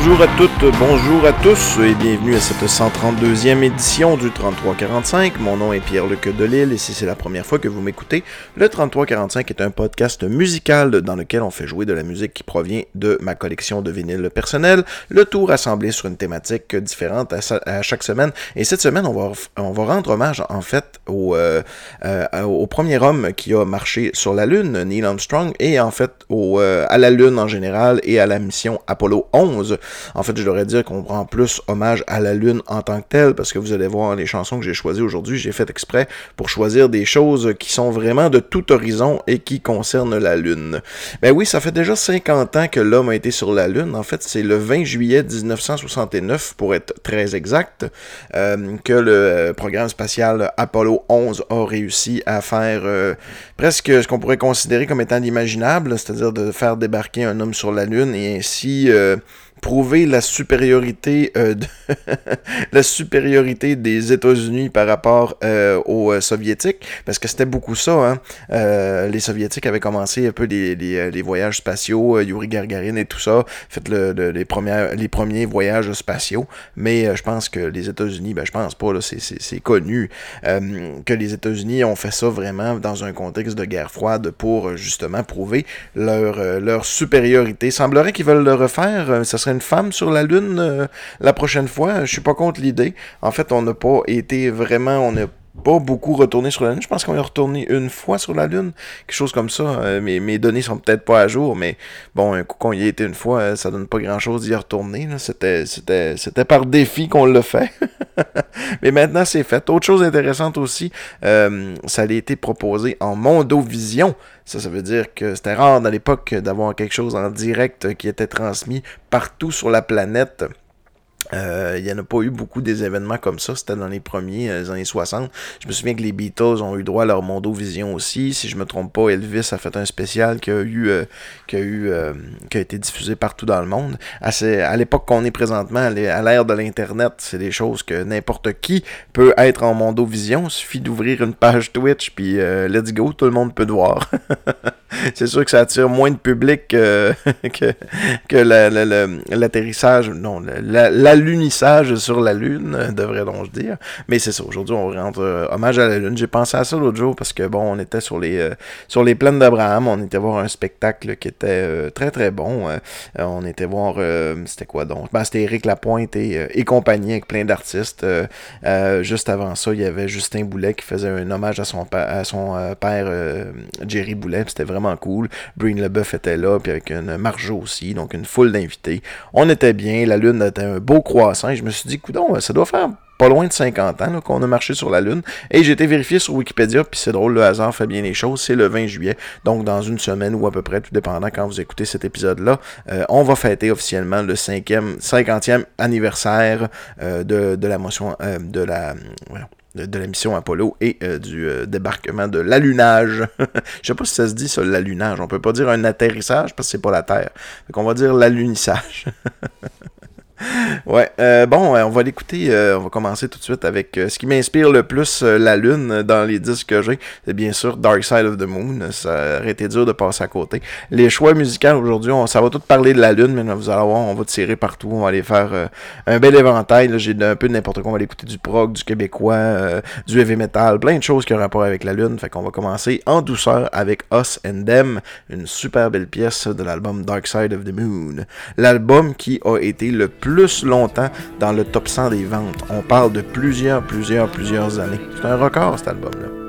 Bonjour à toutes, bonjour à tous et bienvenue à cette 132e édition du 3345. Mon nom est Pierre-Luc Delille et si c'est la première fois que vous m'écoutez, le 3345 est un podcast musical dans lequel on fait jouer de la musique qui provient de ma collection de vinyles personnels, le tout rassemblé sur une thématique différente à, chaque semaine. Et cette semaine, on va, on va rendre hommage en fait au, euh, euh, au premier homme qui a marché sur la Lune, Neil Armstrong, et en fait au, euh, à la Lune en général et à la mission Apollo 11 en fait, je devrais dire qu'on prend plus hommage à la Lune en tant que telle, parce que vous allez voir les chansons que j'ai choisies aujourd'hui, j'ai fait exprès pour choisir des choses qui sont vraiment de tout horizon et qui concernent la Lune. Ben oui, ça fait déjà 50 ans que l'homme a été sur la Lune. En fait, c'est le 20 juillet 1969, pour être très exact, euh, que le euh, programme spatial Apollo 11 a réussi à faire euh, presque ce qu'on pourrait considérer comme étant l'imaginable, c'est-à-dire de faire débarquer un homme sur la Lune et ainsi prouver la supériorité euh, la supériorité des États-Unis par rapport euh, aux euh, soviétiques parce que c'était beaucoup ça hein. les soviétiques avaient commencé un peu les, les, voyages spatiaux Yuri Gagarin et tout ça fait le, les les premiers voyages spatiaux mais je pense que les États-Unis ben je pense pas c'est connu que les États-Unis ont fait ça vraiment dans un contexte de guerre froide pour justement prouver leur leur supériorité semblerait qu'ils veulent le refaire ça serait une femme sur la Lune euh, la prochaine fois? Je suis pas contre l'idée. En fait, on n'a pas été vraiment, on n'a pas beaucoup retourné sur la Lune. Je pense qu'on est retourné une fois sur la Lune, quelque chose comme ça. Euh, mes, mes, données sont peut-être pas à jour, mais bon, un coup qu'on y a été une fois, euh, ça donne pas grand-chose d'y retourner. C'était, par défi qu'on le fait. mais maintenant, c'est fait. Autre chose intéressante aussi, ça a été proposé en Mondovision. Ça, ça veut dire que c'était rare à l'époque d'avoir quelque chose en direct qui était transmis partout sur la planète. Euh, il n'y en a pas eu beaucoup des événements comme ça. C'était dans les premiers euh, années 60. Je me souviens que les Beatles ont eu droit à leur Mondovision aussi. Si je me trompe pas, Elvis a fait un spécial qui a eu, euh, qui a, eu qui a été diffusé partout dans le monde. À, à l'époque qu'on est présentement, à l'ère de l'Internet, c'est des choses que n'importe qui peut être en Mondovision. Il suffit d'ouvrir une page Twitch, puis let's go, tout le monde peut te voir. c'est sûr que ça attire moins de public que, que, l'atterrissage, non, l'alunissage sur la Lune, devrait-on dire. Mais c'est ça, aujourd'hui, on rendre euh, hommage à la Lune. J'ai pensé à ça l'autre jour parce que, bon, on était sur les, euh, plaines d'Abraham, on était voir un spectacle qui était euh, très très bon. on était voir, c'était quoi donc? Ben, c'était Eric Lapointe et, compagnie avec plein d'artistes. juste avant ça, il y avait Justin Boulet qui faisait un hommage à son, à son père Jerry Boulet, c'était vraiment cool. Breen Leboeuf était là, puis avec une Marjo aussi, donc une foule d'invités. On était bien, la Lune était un beau croissant, et je me suis dit, coudon, ça doit faire pas loin de 50 ans qu'on a marché sur la Lune. Et j'ai été vérifié sur Wikipédia, puis c'est drôle, le hasard fait bien les choses. C'est le 20 juillet, donc dans une semaine ou à peu près, tout dépendant quand vous écoutez cet épisode-là, euh, on va fêter officiellement le 5e, 50e anniversaire euh, de, la motion, euh, de la mission Apollo et euh, du euh, débarquement de l'allunage. Je sais pas si ça se dit ça, l'allunage. On peut pas dire un atterrissage parce que c'est pas la Terre. Donc on va dire l'alunissage. ouais, euh, bon, on va l'écouter. Euh, on va commencer tout de suite avec euh, ce qui m'inspire le plus la Lune dans les disques que j'ai. C'est bien sûr Dark Side of the Moon. Ça aurait été dur de passer à côté. Les choix musicaux aujourd'hui, ça va tout parler de la Lune, mais vous allez voir, on va tirer partout. On va aller faire un bel éventail. J'ai un peu de n'importe quoi. On va écouter du prog, du québécois, du heavy metal, plein de choses qui ont rapport avec la Lune. Fait qu'on va commencer en douceur avec Us and Them, une super belle pièce de l'album Dark Side of the Moon. L'album qui a été le plus plus longtemps dans le top 100 des ventes. On parle de plusieurs, plusieurs, plusieurs années. C'est un record cet album-là.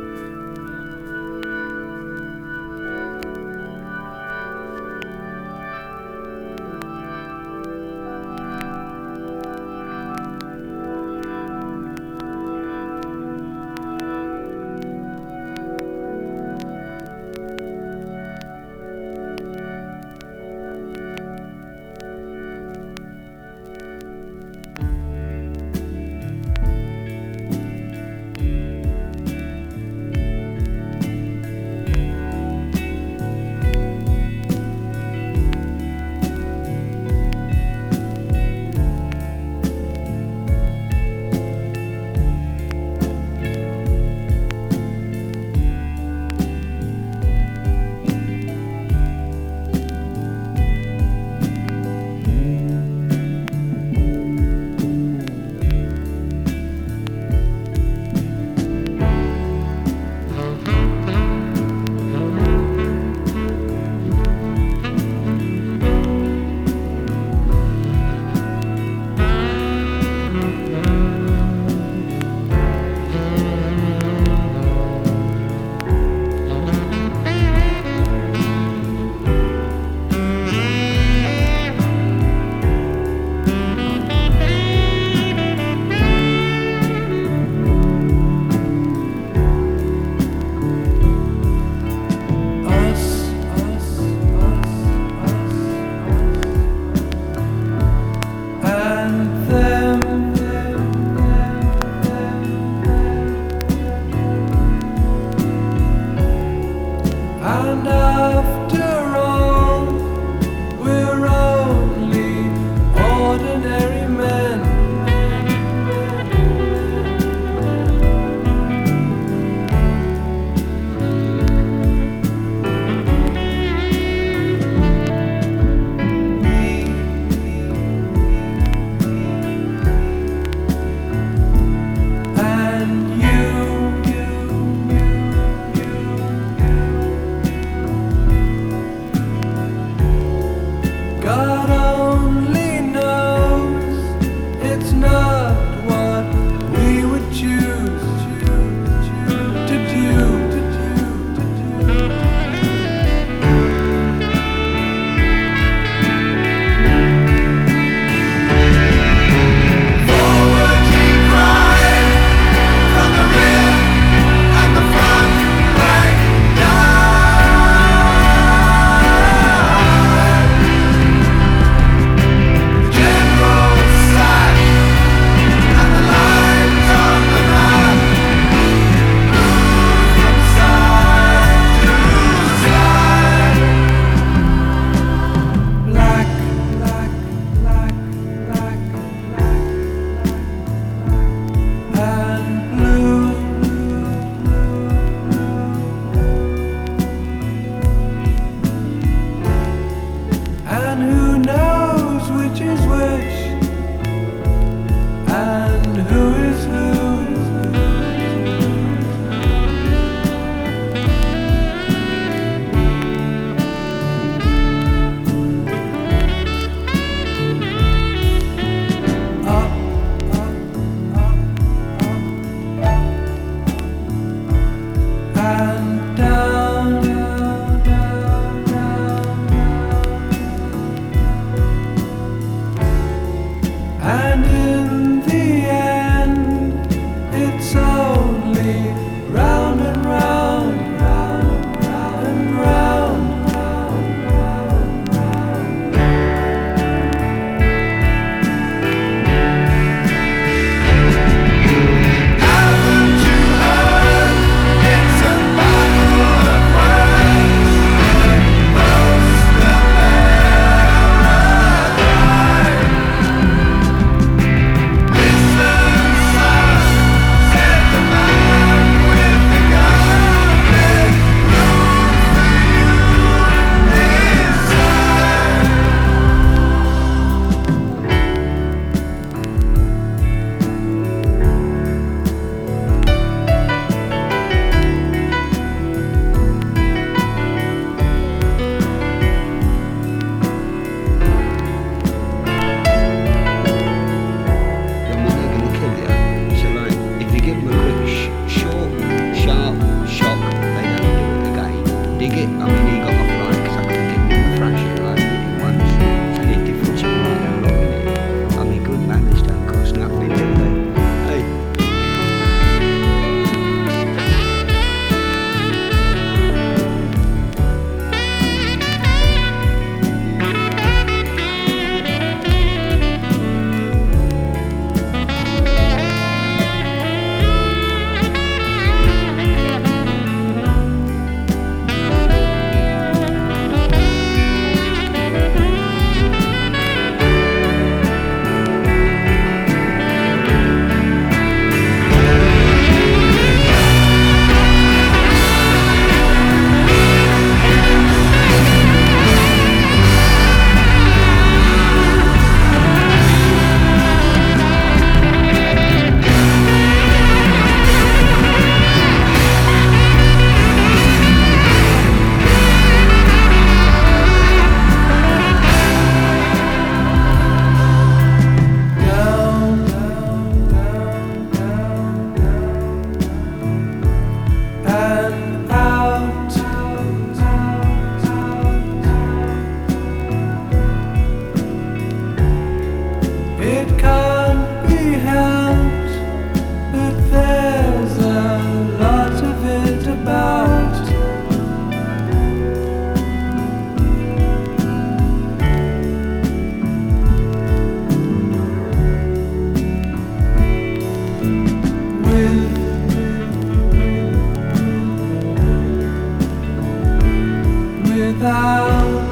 without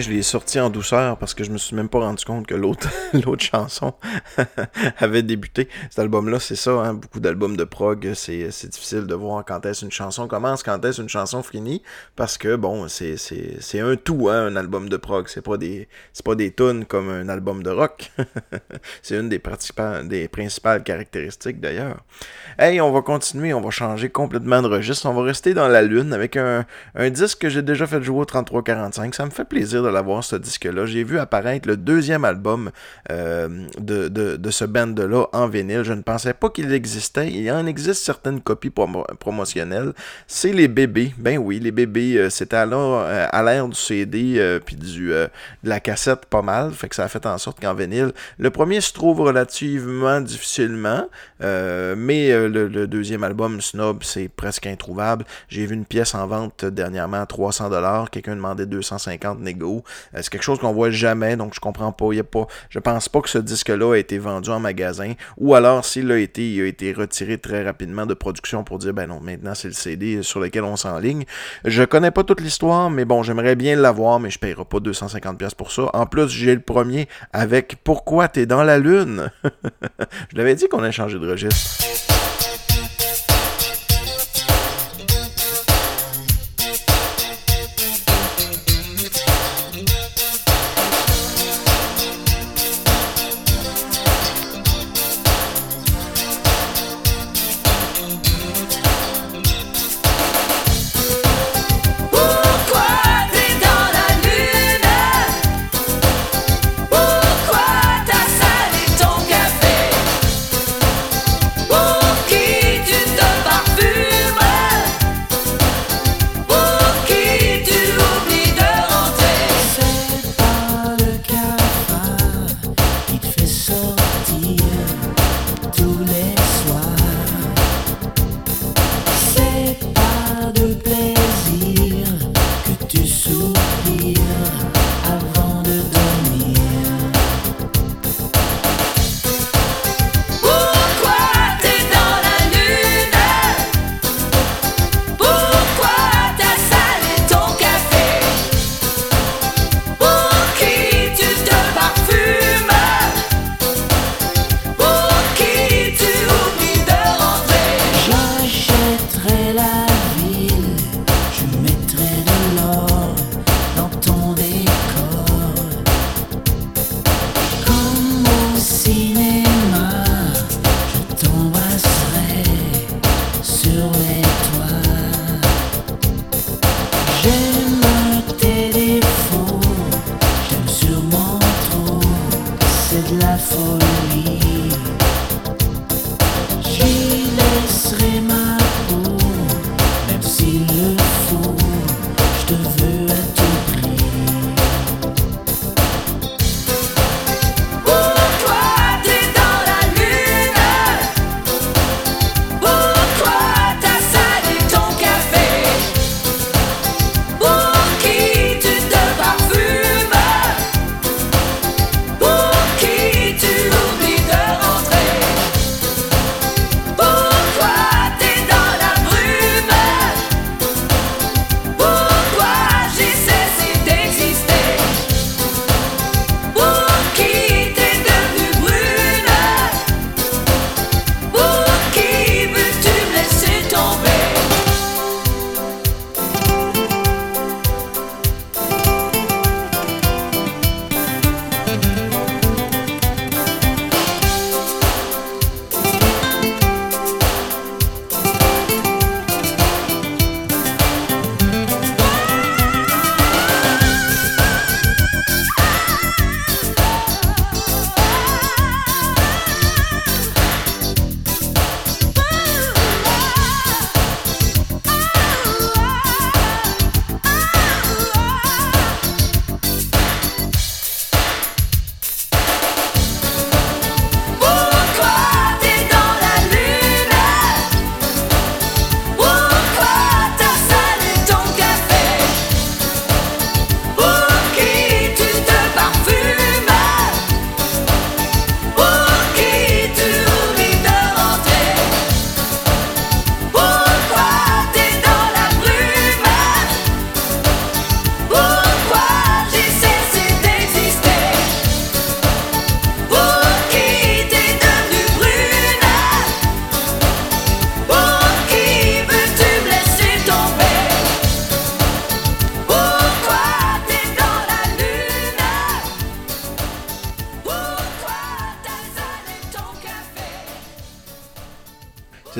je l'ai sorti en douceur parce que je me suis même pas rendu compte que l'autre l'autre chanson avait débuté. Cet album-là, c'est ça, hein, beaucoup d'albums de prog, c'est difficile de voir quand est-ce une chanson commence, quand est-ce une chanson finit, parce que bon, c'est un tout, hein, un album de prog. C'est pas des c'est pas des tunes comme un album de rock. c'est une des, des principales caractéristiques d'ailleurs. Hey, on va continuer, on va changer complètement de registre. On va rester dans la lune avec un, un disque que j'ai déjà fait jouer au 3345. Ça me fait plaisir de l'avoir, ce disque-là. J'ai vu apparaître le deuxième album euh, de, de, de, ce band-là en vinyle. Je ne pensais pas qu'il existait. Il en existe certaines copies promotionnelles. C'est les bébés. Ben oui, les bébés, euh, c'était alors euh, à l'ère du CD puis du, de la cassette pas mal. Fait que ça a fait en sorte qu'en vinyle, le premier se trouve relativement difficilement. mais le, deuxième album, Snob, c'est presque introuvable. J'ai vu une pièce en vente dernièrement à 300$. Quelqu'un demandait 250 négo. Euh, c'est quelque chose qu'on voit jamais, donc je comprends pas. Y a pas je pense pas que ce disque-là a été vendu en magasin. Ou alors, s'il a été, il a été retiré très rapidement de production pour dire, ben non, maintenant c'est le CD sur lequel on s'enligne. Je connais pas toute l'histoire, mais bon, j'aimerais bien l'avoir, mais je paierai pas 250$ pour ça. En plus, j'ai le premier avec Pourquoi t'es dans la lune? je l'avais dit qu'on a changé de registre.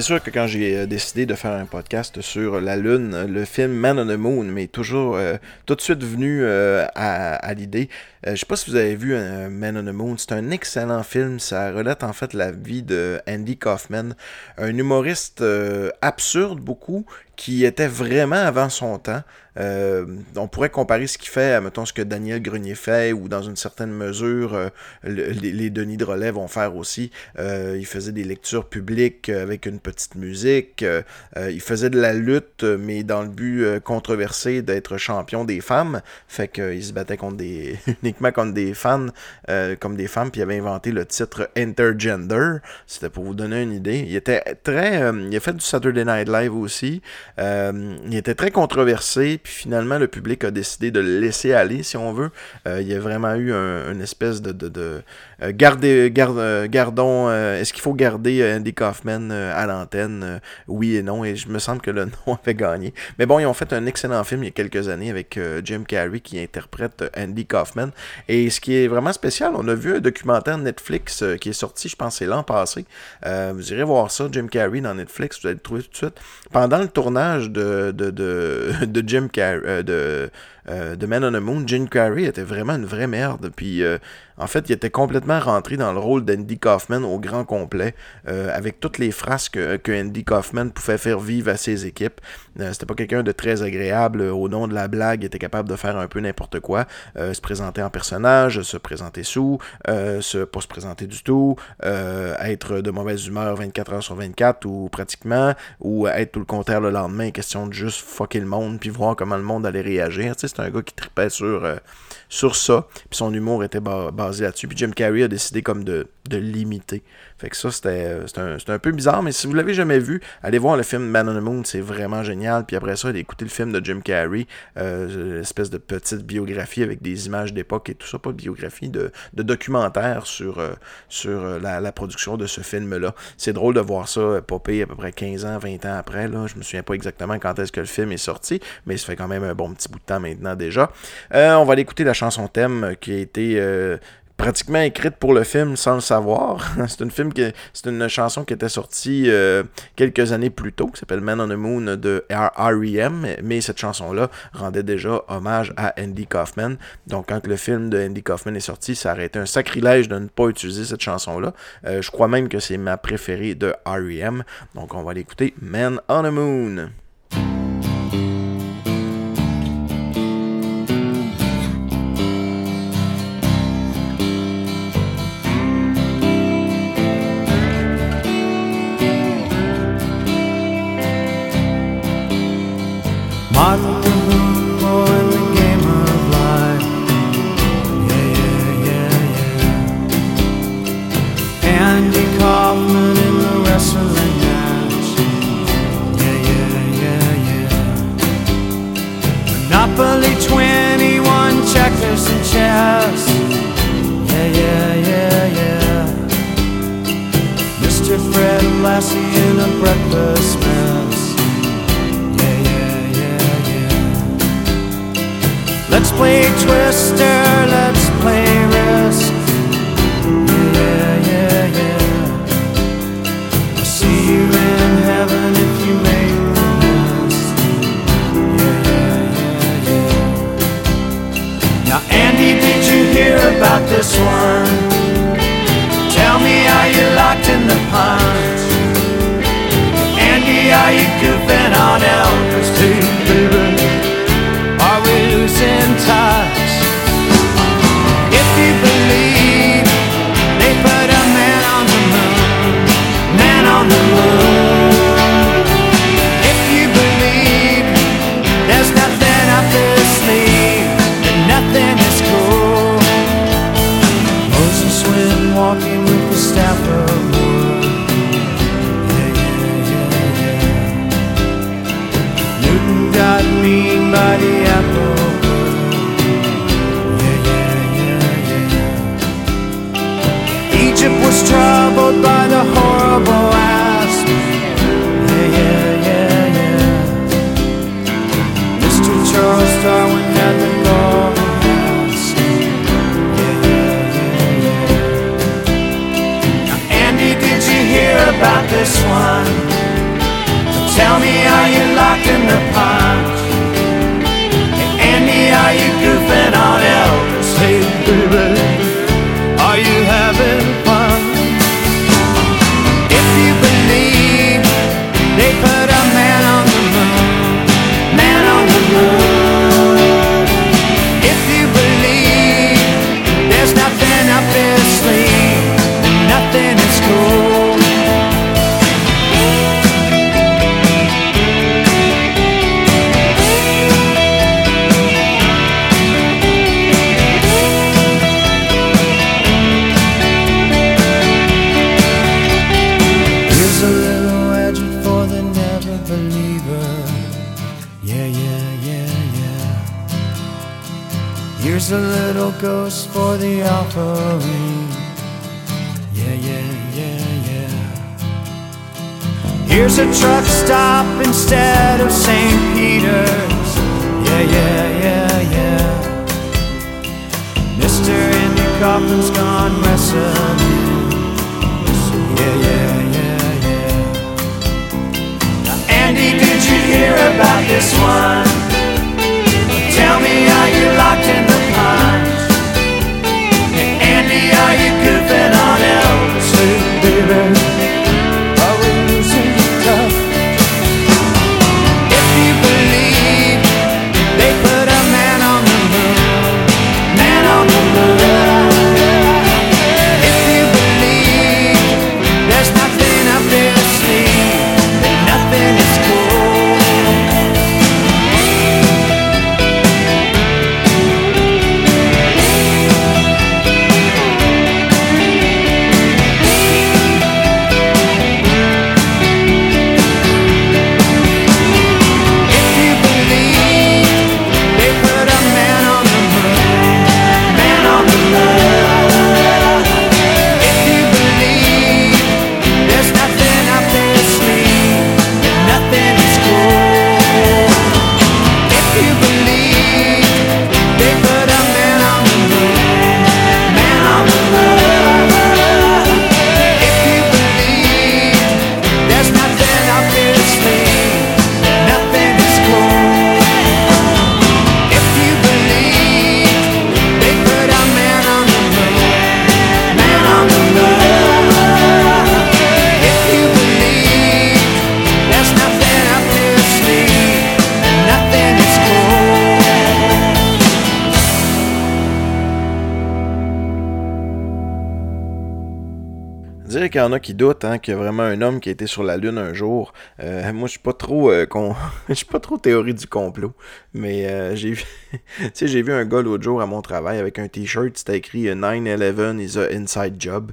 C'est sûr que quand j'ai euh, décidé de faire un podcast sur la Lune, le film Man on the Moon m'est toujours euh, tout de suite venu euh, à, l'idée. je sais pas si vous avez vu Man on the Moon, c'est un excellent film. Ça relate en fait la vie de Andy Kaufman, un humoriste absurde beaucoup, qui était vraiment avant son temps. Euh, on pourrait comparer ce qu'il fait à, mettons, ce que Daniel Grenier fait, ou dans une certaine mesure, euh, les, Denis de relais vont faire aussi. Euh, il faisait des lectures publiques avec une petite musique. il faisait de la lutte, mais dans le but controversé d'être champion des femmes. Fait qu'il se battait contre des, uniquement contre des fans, comme des femmes, puis il avait inventé le titre Intergender. C'était pour vous donner une idée. Il était très... il a fait du Saturday Night Live aussi. Euh, il était très controversé, puis finalement, le public a décidé de le laisser aller, si on veut. Euh, il y a vraiment eu une espèce de, euh, garder, gardons, est-ce qu'il faut garder Andy Kaufman à l'antenne? Oui et non, et je me semble que le non avait gagné. Mais bon, ils ont fait un excellent film il y a quelques années avec Jim Carrey qui interprète Andy Kaufman. Et ce qui est vraiment spécial, on a vu un documentaire Netflix qui est sorti, je pense, c'est l'an passé. vous irez voir ça, Jim Carrey dans Netflix, vous allez le trouver tout de suite. Pendant le tournage, de, de, de, Jim Carrey, euh, de, euh, de Man on the Moon, Jim Carrey était vraiment une vraie merde. Puis euh, en fait, il était complètement rentré dans le rôle d'Andy Kaufman au grand complet, avec toutes les phrases que, que, Andy Kaufman pouvait faire vivre à ses équipes. C'était pas quelqu'un de très agréable. Au nom de la blague, il était capable de faire un peu n'importe quoi. se présenter en personnage, se présenter sous, pas se présenter du tout, être de mauvaise humeur 24 heures sur 24 ou pratiquement, ou être tout le contraire le lendemain main, question de juste fucker le monde, puis voir comment le monde allait réagir. C'est un gars qui tripait sur, euh, sur ça, puis son humour était basé là-dessus. Puis Jim Carrey a décidé comme de, de l'imiter. Fait que ça, c'était un, un, peu bizarre, mais si vous l'avez jamais vu, allez voir le film Man on the Moon, c'est vraiment génial. Puis après ça, allez écouter le film de Jim Carrey, euh, espèce de petite biographie avec des images d'époque et tout ça, pas de biographie, de, de documentaire sur, euh, sur euh, la, la, production de ce film-là. C'est drôle de voir ça popper à peu près 15 ans, 20 ans après. Là. Je me souviens pas exactement quand est-ce que le film est sorti, mais ça fait quand même un bon petit bout de temps maintenant déjà. on va aller écouter la chanson thème qui a été pratiquement écrite pour le film sans le savoir. c'est une film qui c'est une chanson qui était sortie euh, quelques années plus tôt, qui s'appelle Man on the Moon de R.E.M. Mais cette chanson-là rendait déjà hommage à Andy Kaufman. Donc quand le film de Andy Kaufman est sorti, ça aurait été un sacrilège de ne pas utiliser cette chanson-là. Euh, je crois même que c'est ma préférée de R.E.M. Donc on va l'écouter Man on the Moon. Doutent hein, qu'il y a vraiment un homme qui a été sur la Lune un jour. Euh, moi, je suis pas trop euh, je suis pas trop théorie du complot. Mais euh, j'ai vu. j'ai vu un gars l'autre jour à mon travail avec un t-shirt, c'était écrit 9-11 is a inside job.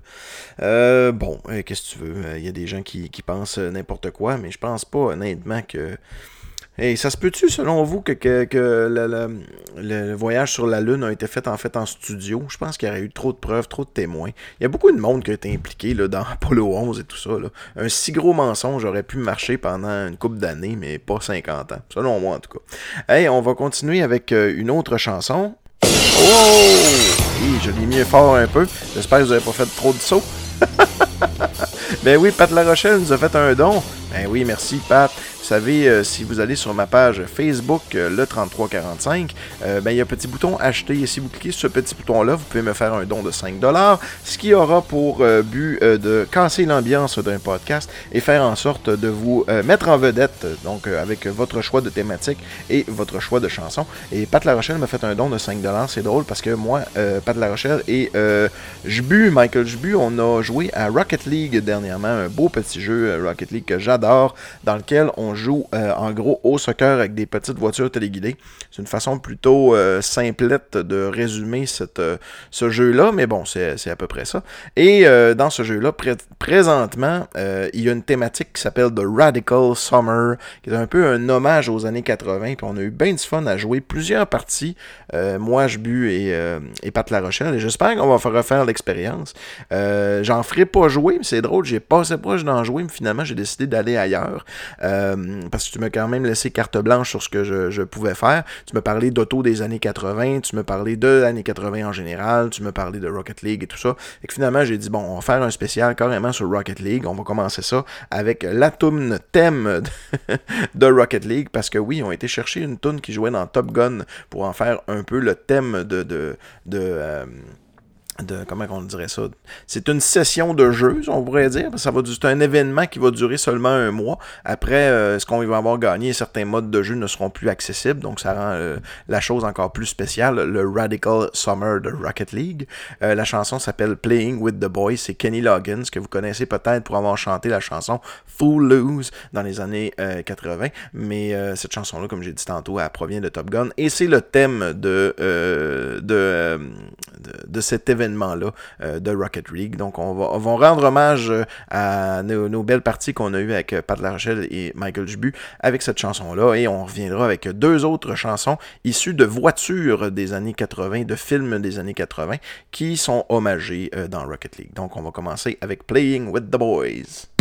Bon, qu'est-ce que tu veux? Il y a des gens qui, qui pensent n'importe quoi, mais je pense pas honnêtement que. Hey, ça se peut-tu, selon vous, que, le, voyage sur la Lune a été fait en fait en studio? Je pense qu'il y aurait eu trop de preuves, trop de témoins. Il y a beaucoup de monde qui a été impliqué là, dans Apollo 11 et tout ça. Un si gros mensonge aurait pu marcher pendant une couple d'années, mais pas 50 ans. Selon moi, en tout cas. Hey, on va continuer avec euh, une autre chanson. Oh! Hi, je l'ai mis fort un peu. J'espère que vous n'avez pas fait trop de sauts. ben oui, Pat La Rochelle nous a fait un don. Ben oui, merci Pat. Vous savez, euh, si vous allez sur ma page Facebook, euh, le 3345, euh, ben il y a un petit bouton acheter. Et si vous cliquez sur ce petit bouton-là, vous pouvez me faire un don de 5$, ce qui aura pour but de casser l'ambiance d'un podcast et faire en sorte de vous mettre en vedette, donc avec votre choix de thématique et votre choix de chanson. Et Pat La Rochelle m'a fait un don de 5$. C'est drôle parce que moi, Pat La Rochelle et Jbu, Michael Jbu, on a joué à Rocket League dernièrement, un beau petit jeu Rocket League que j'adore, dans lequel on joue euh, en gros au soccer avec des petites voitures téléguidées. C'est une façon plutôt euh, simplette de résumer euh, ce jeu-là, mais bon, c'est à peu près ça. Et dans ce jeu-là, pré- présentement, il y a une thématique qui s'appelle The Radical Summer, qui est un peu un hommage aux années 80, puis on a eu bien du fun à jouer plusieurs parties, moi, je bu et, et Pat La Rochelle, et j'espère qu'on va faire refaire l'expérience. J'en ferai pas jouer, mais c'est drôle, j'ai passé proche d'en jouer, mais finalement, j'ai décidé d'aller ailleurs. Parce que tu m'as quand même laissé carte blanche sur ce que je, pouvais faire. Tu me parlais d'auto des années 80, tu me parlais de l'année 80 en général, tu me parlais de Rocket League et tout ça. Et que finalement, j'ai dit, bon, on va faire un spécial carrément sur Rocket League. On va commencer ça avec la thème de, Rocket League, parce que oui, on a été chercher une tune qui jouait dans Top Gun pour en faire un peu le thème de... de, de euh, de comment on dirait ça c'est une session de jeu on pourrait dire ça va c'est un événement qui va durer seulement un mois. Après euh, ce qu'on va avoir gagné certains modes de jeu ne seront plus accessibles donc ça rend euh, la chose encore plus spéciale le Radical Summer de Rocket League. Euh, la chanson s'appelle Playing with the Boys c'est Kenny Loggins que vous connaissez peut-être pour avoir chanté la chanson Fool Lose dans les années 80 mais cette chanson là comme j'ai dit tantôt elle provient de Top Gun et c'est le thème de de, de, de cet événement là euh, de Rocket League. Donc, on va, on va rendre hommage euh, à nos, belles parties qu'on a eues avec euh, Pat Larchelle et Michael Dubu avec cette chanson-là. Et on reviendra avec deux autres chansons issues de voitures des années 80, de films des années 80, qui sont hommagées dans Rocket League. Donc, on va commencer avec Playing with the Boys.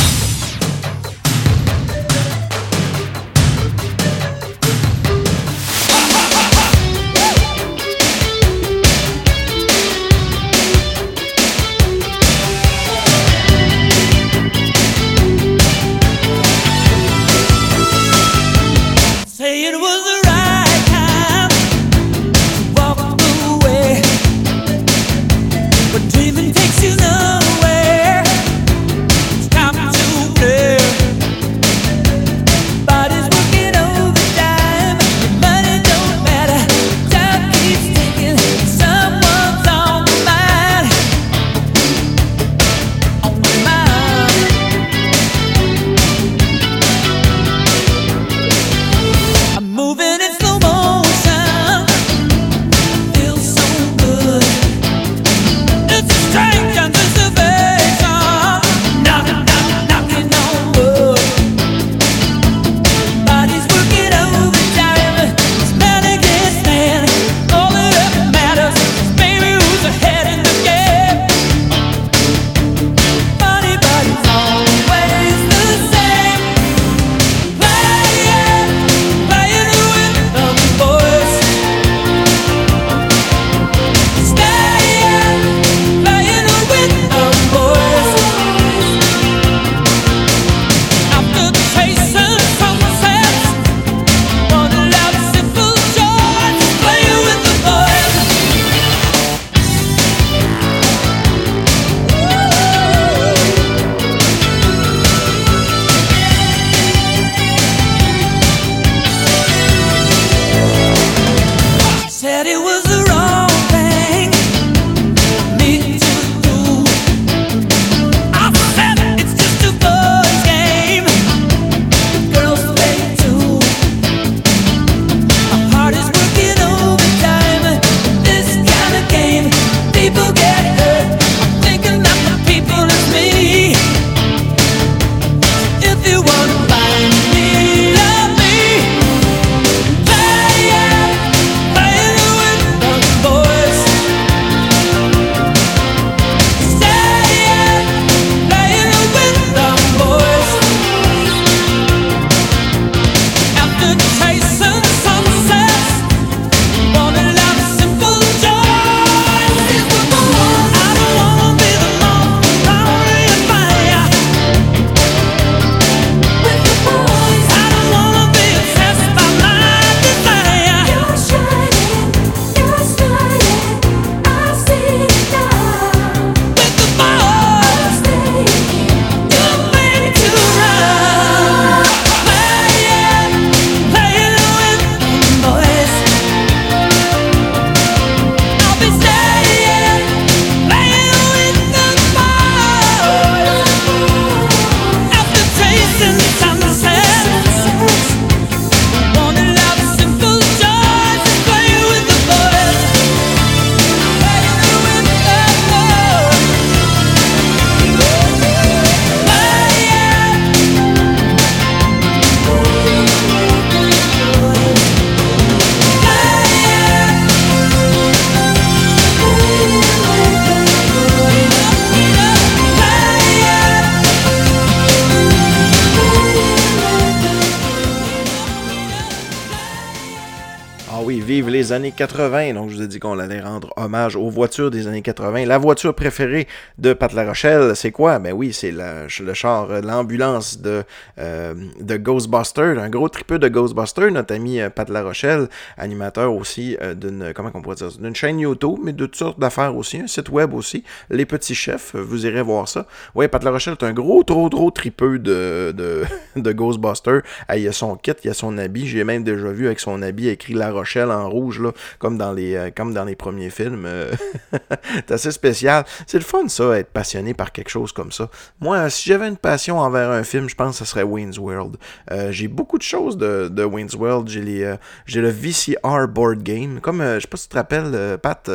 Années 80. Donc, je vous ai dit qu'on allait rendre hommage aux voitures des années 80. La voiture préférée de Pat La Rochelle, c'est quoi? Ben oui, c'est le char, euh, l'ambulance de, euh, de Ghostbusters, un gros tripeux de Ghostbusters, notre ami euh, Pat La Rochelle, animateur aussi d'une, comment on pourrait dire d'une chaîne YouTube, mais de toutes sortes d'affaires aussi, un site web aussi, Les Petits Chefs, vous irez voir ça. Oui, Pat La Rochelle est un gros, trop, trop tripeux de, de, Ghostbusters. Ah, il y a son kit, il y a son habit. J'ai même déjà vu avec son habit écrit La Rochelle en rouge, là, comme dans les, euh, comme dans les premiers films. euh. c'est assez spécial. C'est le fun, ça, être passionné par quelque chose comme ça. Moi, si j'avais une passion envers un film, je pense que ce serait Wayne's World. Euh, j'ai beaucoup de choses de, de Wayne's World. J'ai le VCR board game. Comme, euh, je sais pas si tu te rappelles, Pat,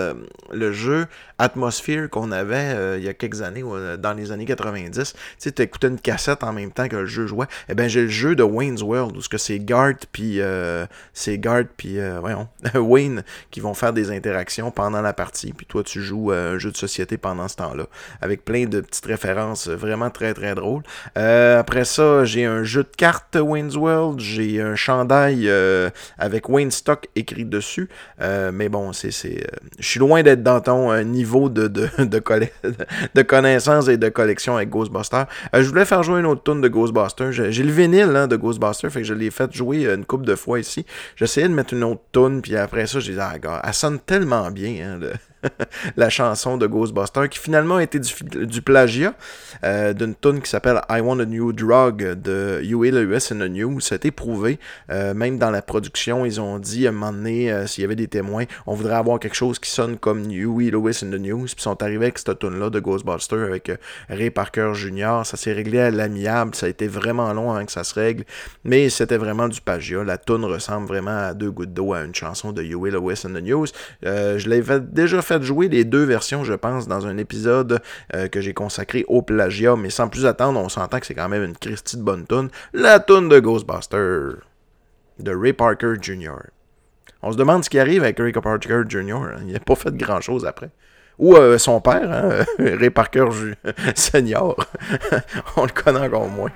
le jeu Atmosphere qu'on avait euh, il y a quelques années, euh, dans les années 90. Tu sais, t'écoutais une cassette en même temps que le jeu jouait. Eh ben, j'ai le jeu de Wayne's World, où c'est Garth puis euh, c'est Garth puis euh, voyons, Wayne qui vont faire des interactions pendant la partie. Puis toi, tu joues euh, un jeu de société pendant ce temps-là, avec plein de petites références euh, vraiment très très drôles. Après ça, j'ai un jeu de cartes Wayne's World, j'ai un chandail avec Wayne Stock écrit dessus. Mais bon, c'est, je suis loin d'être dans ton euh, niveau de, de, de, et de collection avec Ghostbusters. Euh, je voulais faire jouer une autre tune de Ghostbusters. J'ai, le vinyle hein, de Ghostbusters, fait que je l'ai fait jouer euh, une couple de fois ici. J'essayais de mettre une autre tune, puis après ça, j'ai dit, ah, gars, elle sonne tellement bien, hein, la chanson de Ghostbusters, qui finalement été du, du plagiat euh, d'une tune qui s'appelle I Want a New Drug de Huey Lewis in the News. Ça a été prouvé. Euh, même dans la production, ils ont dit à un moment donné, euh, s'il y avait des témoins, on voudrait avoir quelque chose qui sonne comme Huey Lewis in the News. Puis ils sont arrivés avec cette tune-là de Ghostbusters avec Ray Parker Jr. Ça s'est réglé à l'amiable. Ça a été vraiment long avant que ça se règle. Mais c'était vraiment du plagiat. La tune ressemble vraiment à deux gouttes d'eau à une chanson de Huey Lewis in the News. Je l'avais déjà fait jouer les deux versions, je pense, dans un épisode euh, que j'ai consacré au plagiat. Mais sans plus attendre, on s'entend que c'est quand même une Christie de bonne tune. La tune de Ghostbusters de Ray Parker Jr. On se demande ce qui arrive avec Ray Parker Jr. hein. Il n'a pas fait grand-chose après. Ou euh, son père, hein, Ray Parker Senior. On le connaît encore moins.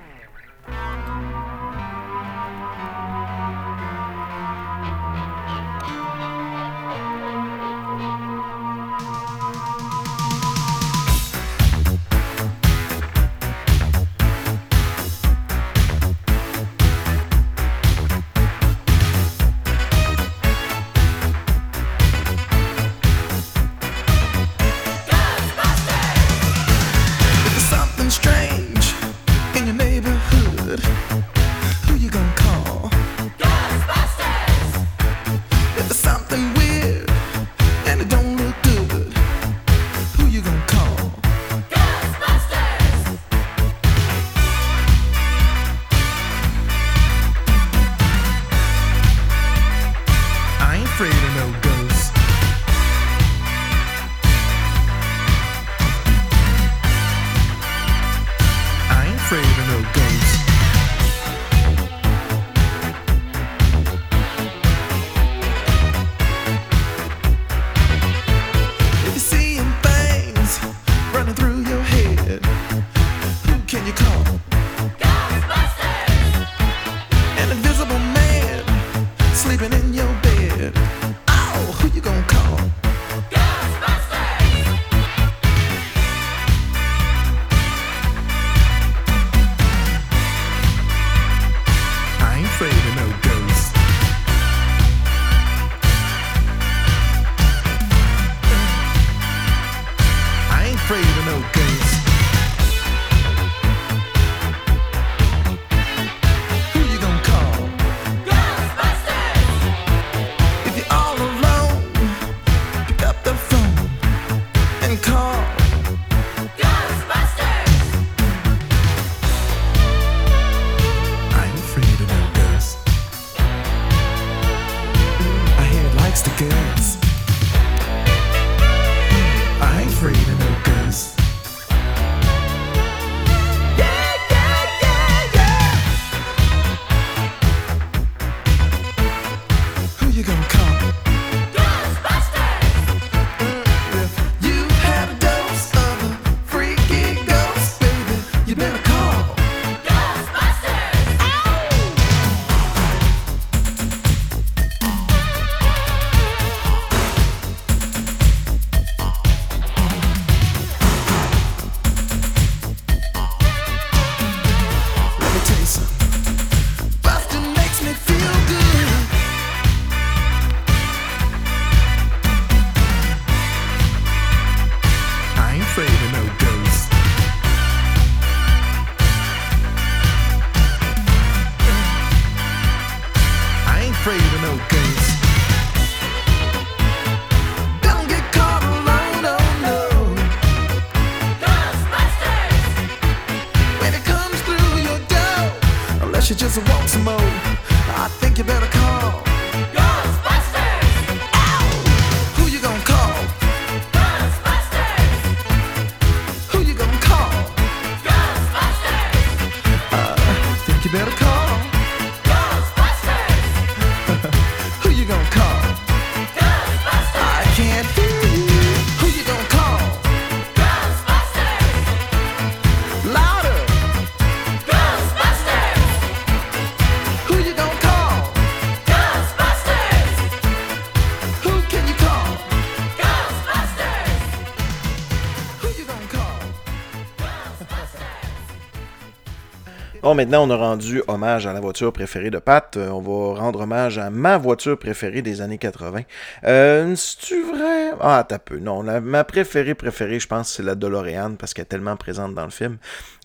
Maintenant, on a rendu hommage à la voiture préférée de Pat. Euh, on va rendre hommage à ma voiture préférée des années 80. Euh, C'est-tu vrai? Ah, t'as peu. Non, ma préférée préférée, je pense, c'est la DeLorean parce qu'elle est tellement présente dans le film,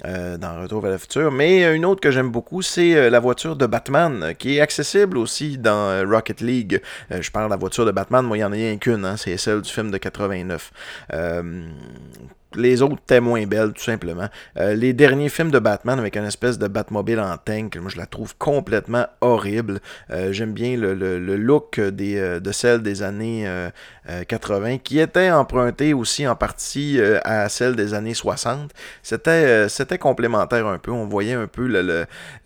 euh, dans Retour vers le futur. Mais euh, une autre que j'aime beaucoup, c'est la voiture de Batman, qui est accessible aussi dans Rocket League. Je parle de la voiture de Batman, moi, il n'y en a rien qu'une, hein, c'est celle du film de 89. Les autres étaient moins belles, tout simplement. Euh, les derniers films de Batman avec une espèce de Batmobile en tank, moi je la trouve complètement horrible. Euh, J'aime bien le, look euh, de celle des années euh, euh, 80, qui était empruntée aussi en partie à celle des années 60. C'était complémentaire un peu. On voyait un peu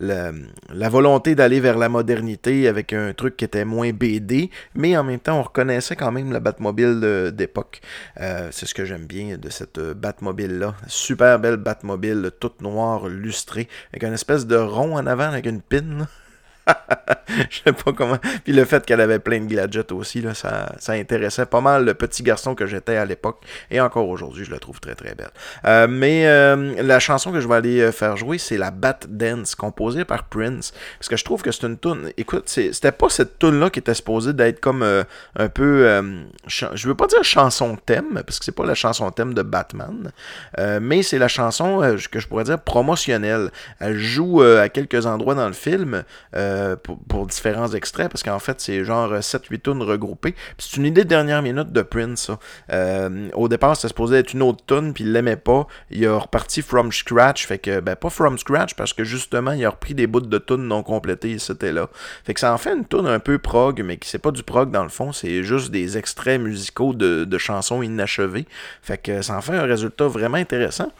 la volonté d'aller vers la modernité avec un truc qui était moins BD, mais en même temps on reconnaissait quand même la Batmobile d'époque. C'est ce que j'aime bien de cette Batmobile-là. Super belle Batmobile, toute noire, lustrée, avec une espèce de rond en avant avec une pin. Je sais pas comment. Puis le fait qu'elle avait plein de gadgets aussi, là, ça, ça intéressait pas mal le petit garçon que j'étais à l'époque. Et encore aujourd'hui, je la trouve très très belle. Euh, mais euh, la chanson que je vais aller euh, faire jouer, c'est la Bat Dance, composée par Prince. Parce que je trouve que c'est une tune. Écoute, c'était pas cette tune là qui était supposée d'être comme un peu. je veux pas dire chanson thème, parce que c'est pas la chanson thème de Batman. mais c'est la chanson que je pourrais dire promotionnelle. Elle joue à quelques endroits dans le film. Pour, pour différents extraits, parce qu'en fait, c'est genre 7-8 tunes regroupées. C'est une idée de dernière minute de Prince, ça. Euh, au départ, c'était supposé être une autre tune, puis il l'aimait pas. Il a reparti from scratch, fait que, ben, pas from scratch, parce que justement, il a repris des bouts de tunes non complétés, c'était là. Fait que ça en fait une tune un peu prog, mais qui c'est pas du prog dans le fond, c'est juste des extraits musicaux de, de chansons inachevées. Fait que ça en fait un résultat vraiment intéressant.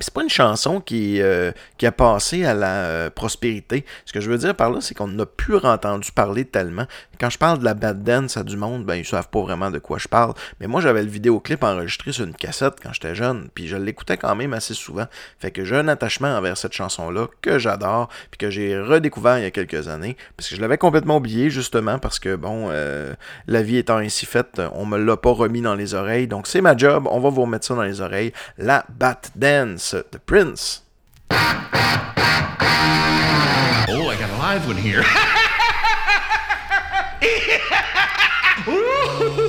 C'est pas une chanson qui, euh, qui a passé à la euh, prospérité. Ce que je veux dire par là, c'est qu'on n'a plus entendu parler tellement. Quand je parle de la bad dance à du monde, ben ils savent pas vraiment de quoi je parle. Mais moi, j'avais le vidéoclip enregistré sur une cassette quand j'étais jeune, puis je l'écoutais quand même assez souvent. Fait que j'ai un attachement envers cette chanson-là que j'adore, puis que j'ai redécouvert il y a quelques années, parce que je l'avais complètement oublié justement parce que bon, euh, la vie étant ainsi faite, on me l'a pas remis dans les oreilles. Donc c'est ma job, on va vous remettre ça dans les oreilles. La Bat Dance de Prince. Oh, I got a live one here.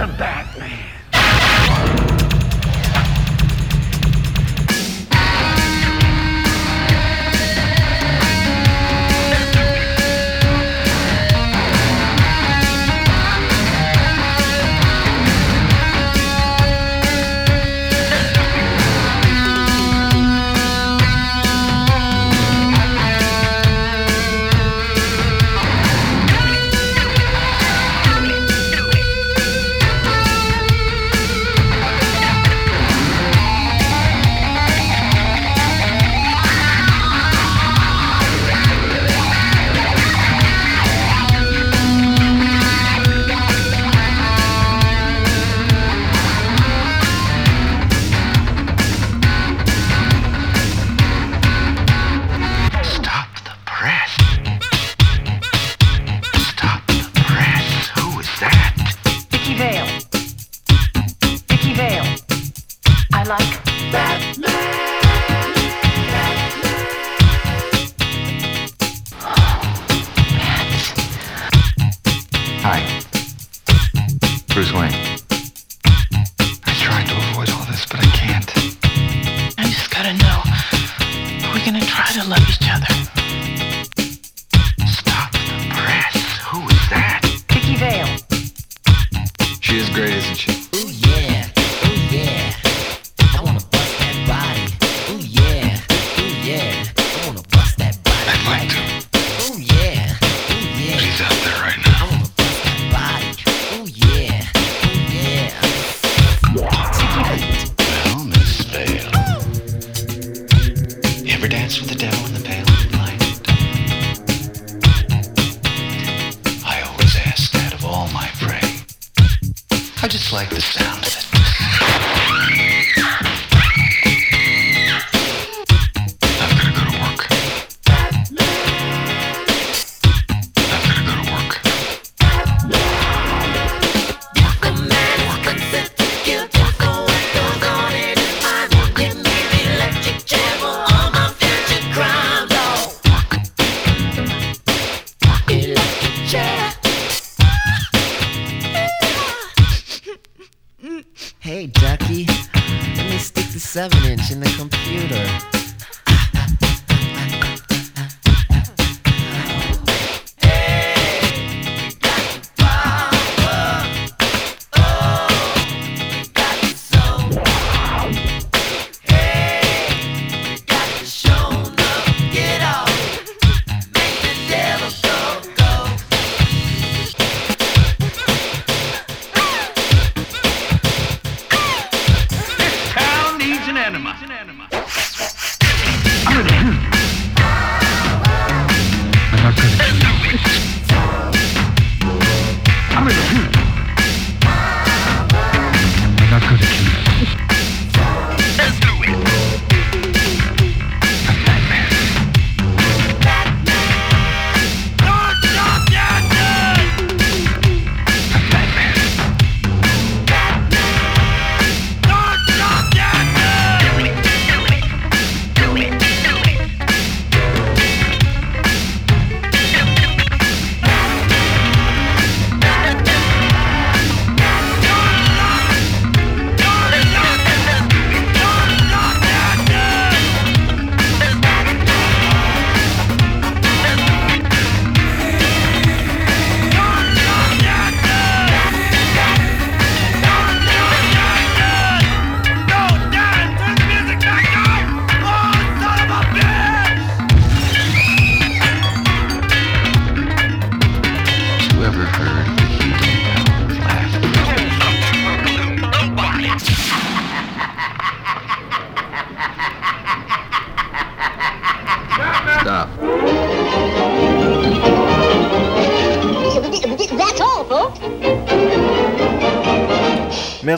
them back. dance with the devil in the pale. I always ask that of all my prey. I just like the sound.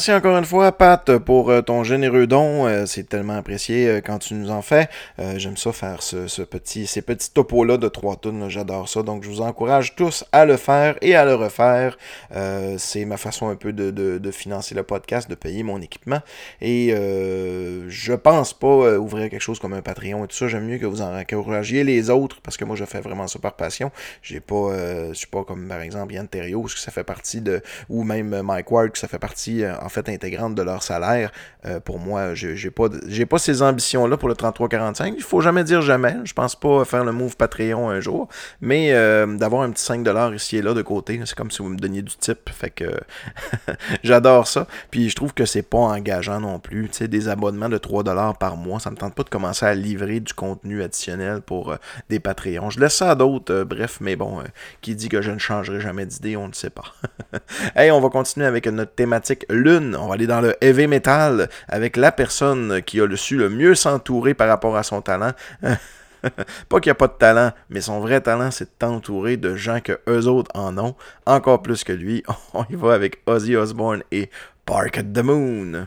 Merci encore une fois, Pat, pour euh, ton généreux don. Euh, c'est tellement apprécié euh, quand tu nous en fais. J'aime ça faire ce, ce petit, ces petits topos-là de trois tonnes. là. J'adore ça. Donc, je vous encourage tous à le faire et à le refaire. C'est ma façon un peu de, de- financer le podcast, de payer mon équipement. Et je pense pas ouvrir quelque chose comme un Patreon et tout ça. J'aime mieux que vous en encouragiez les autres parce que moi, je fais vraiment ça par passion. J'ai pas, je suis pas comme par exemple Yann Terriot, parce que ça fait partie de, ou même Mike Ward, que ça fait partie en fait intégrante de leur salaire. Euh, pour moi, j'ai pas, pas ces ambitions-là pour le 33-45. Il faut jamais dire jamais. Je pense pas faire le move Patreon un jour, mais euh, d'avoir un petit 5$ ici et là de côté, c'est comme si vous me donniez du type. Fait que j'adore ça. Puis je trouve que c'est pas engageant non plus. Tu sais, des abonnements de 3$ par mois, ça me tente pas de commencer à livrer du contenu additionnel pour euh, des Patreons. Je laisse ça à d'autres, bref, mais bon, qui dit que je ne changerai jamais d'idée, on ne sait pas. hey, on va continuer avec notre thématique lune. On va aller dans le heavy metal avec la personne qui a le su le mieux s'entourer par rapport à son talent. pas qu'il n'y a pas de talent, mais son vrai talent, c'est de t'entourer de gens que eux autres en ont, encore plus que lui. On y va avec Ozzy Osbourne et Park at the Moon.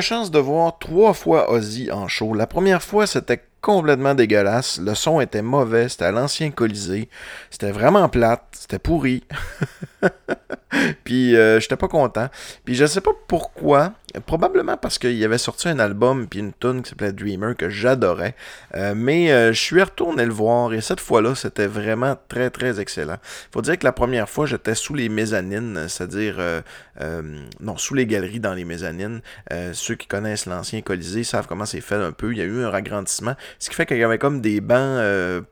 Chance de voir trois fois Ozzy en show. La première fois, c'était complètement dégueulasse. Le son était mauvais. C'était à l'ancien Colisée. C'était vraiment plate. C'était pourri. puis euh, j'étais pas content. Puis je sais pas pourquoi. Probablement parce qu'il avait sorti un album puis une tune qui s'appelait Dreamer que j'adorais. Euh, mais euh, je suis retourné le voir et cette fois-là, c'était vraiment très très excellent. Faut dire que la première fois, j'étais sous les mezzanines, c'est-à-dire euh, non, sous les galeries dans les mezzanines. Ceux qui connaissent l'ancien Colisée savent comment c'est fait un peu. Il y a eu un agrandissement, ce qui fait qu'il y avait comme des bancs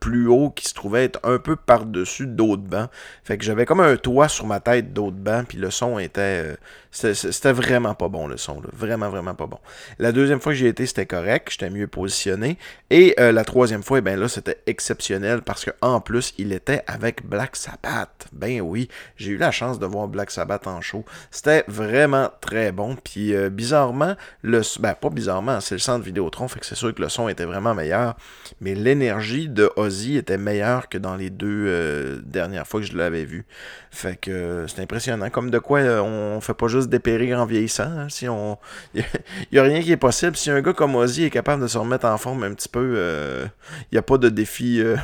plus hauts qui se trouvaient être un peu par-dessus d'autres bancs. Fait que j'avais comme un toit sur ma tête d'autres bancs, puis le son était euh, c'était vraiment pas bon le son, vraiment vraiment pas bon. La deuxième fois que j'y étais, c'était correct, j'étais mieux positionné. Et euh, la troisième fois, eh ben là, c'était exceptionnel parce que en plus, il était avec Black Sabbath. Ben oui, j'ai eu la chance de voir Black Sabbath en show. C'était vraiment très bon. Puis euh, bizarrement, le ben pas bizarrement, c'est le centre Vidéotron, fait que c'est sûr que le son était vraiment meilleur. Mais l'énergie de Ozzy était meilleure que dans les deux dernières fois que je l'avais vu. Fait que euh, c'est impressionnant. Comme de quoi euh, on fait pas juste dépérir en vieillissant. hein. Si on, il y, a rien qui est possible. Si un gars comme Ozzy est capable de se remettre en forme un petit peu, euh, il y a pas de défi, euh,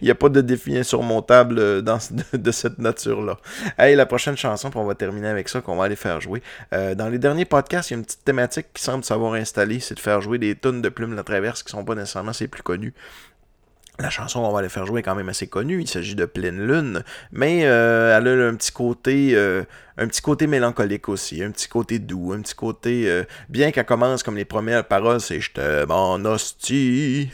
il y a pas de défi insurmontable euh, de, cette nature-là. Hey, la prochaine chanson, puis on va terminer avec ça, qu'on va aller faire jouer. Euh, dans les derniers podcasts, il y a une petite thématique qui semble s'avoir installée, c'est de faire jouer des tonnes de plumes la traverse qui sont pas nécessairement ses plus connues. La chanson qu'on va aller faire jouer est quand même assez connue. Il s'agit de Pleine Lune, mais euh, elle a un petit côté, euh, un petit côté mélancolique aussi, un petit côté doux, un petit côté. euh, bien qu'elle commence comme les premières paroles, c'est je t'aime en hostie.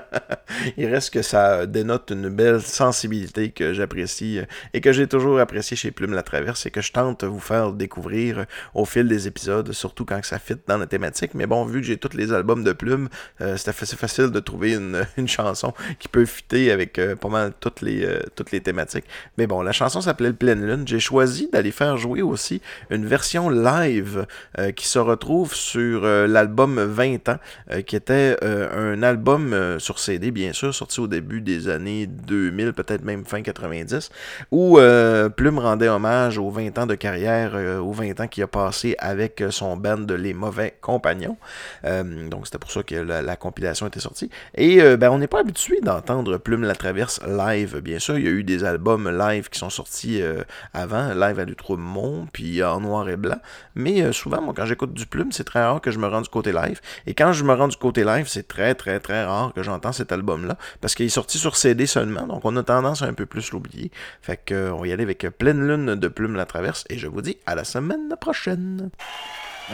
Il reste que ça dénote une belle sensibilité que j'apprécie euh, et que j'ai toujours apprécié chez Plume la Traverse et que je tente de vous faire découvrir euh, au fil des épisodes, surtout quand ça fit dans la thématique. Mais bon, vu que j'ai tous les albums de Plume, euh, c'est assez facile de trouver une, une chanson qui peut fitter avec euh, pas mal toutes les, toutes les thématiques. Mais bon, la chanson s'appelait Le Pleine Lune. J'ai choisi d'aller faire jouer aussi une version live qui se retrouve sur l'album 20 ans, qui était un album sur CD, bien sûr, sorti au début des années 2000, peut-être même fin 90, où euh, Plume rendait hommage aux 20 ans de carrière, euh, aux 20 ans qu'il a passé avec son band de Les Mauvais Compagnons. Euh, donc c'était pour ça que la, la compilation était sortie. Et ben, on n'est pas habitué d'entendre Plume la Traverse live, bien sûr. Il y a eu des albums live qui sont sortis avant, live à Lutremont, puis en noir et blanc. Mais souvent, moi, quand j'écoute du Plume, c'est très rare que je me rende du côté live. Et quand je me rends du côté live, c'est très, très, très rare que cet album-là, parce qu'il est sorti sur CD seulement, donc on a tendance à un peu plus l'oublier. Fait que, euh, on va y aller avec Pleine Lune de Plume la Traverse, et je vous dis à la semaine prochaine.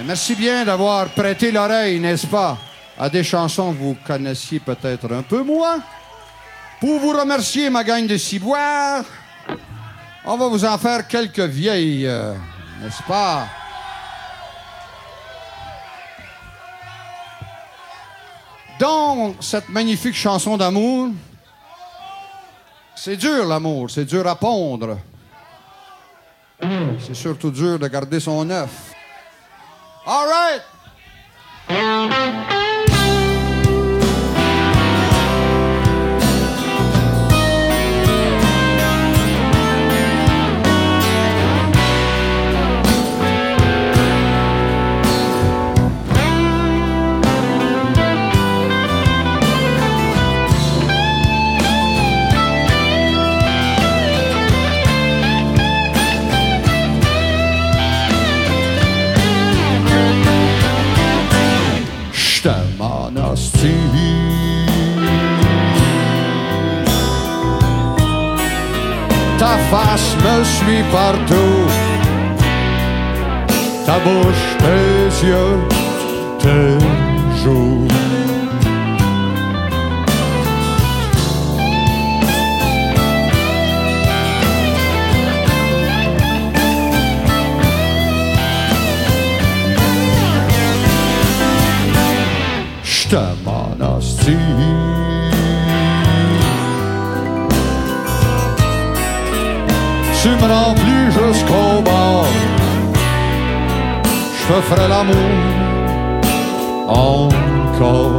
Merci bien d'avoir prêté l'oreille, n'est-ce pas, à des chansons que vous connaissiez peut-être un peu moins. Pour vous remercier, ma gang de ciboires, on va vous en faire quelques vieilles, euh, n'est-ce pas? Donc, cette magnifique chanson d'amour, c'est dur l'amour, c'est dur à pondre. C'est surtout dur de garder son œuf. All right. Me suit partout. Ta bouche, tes yeux, tes joues. Te ferai l'amour encore.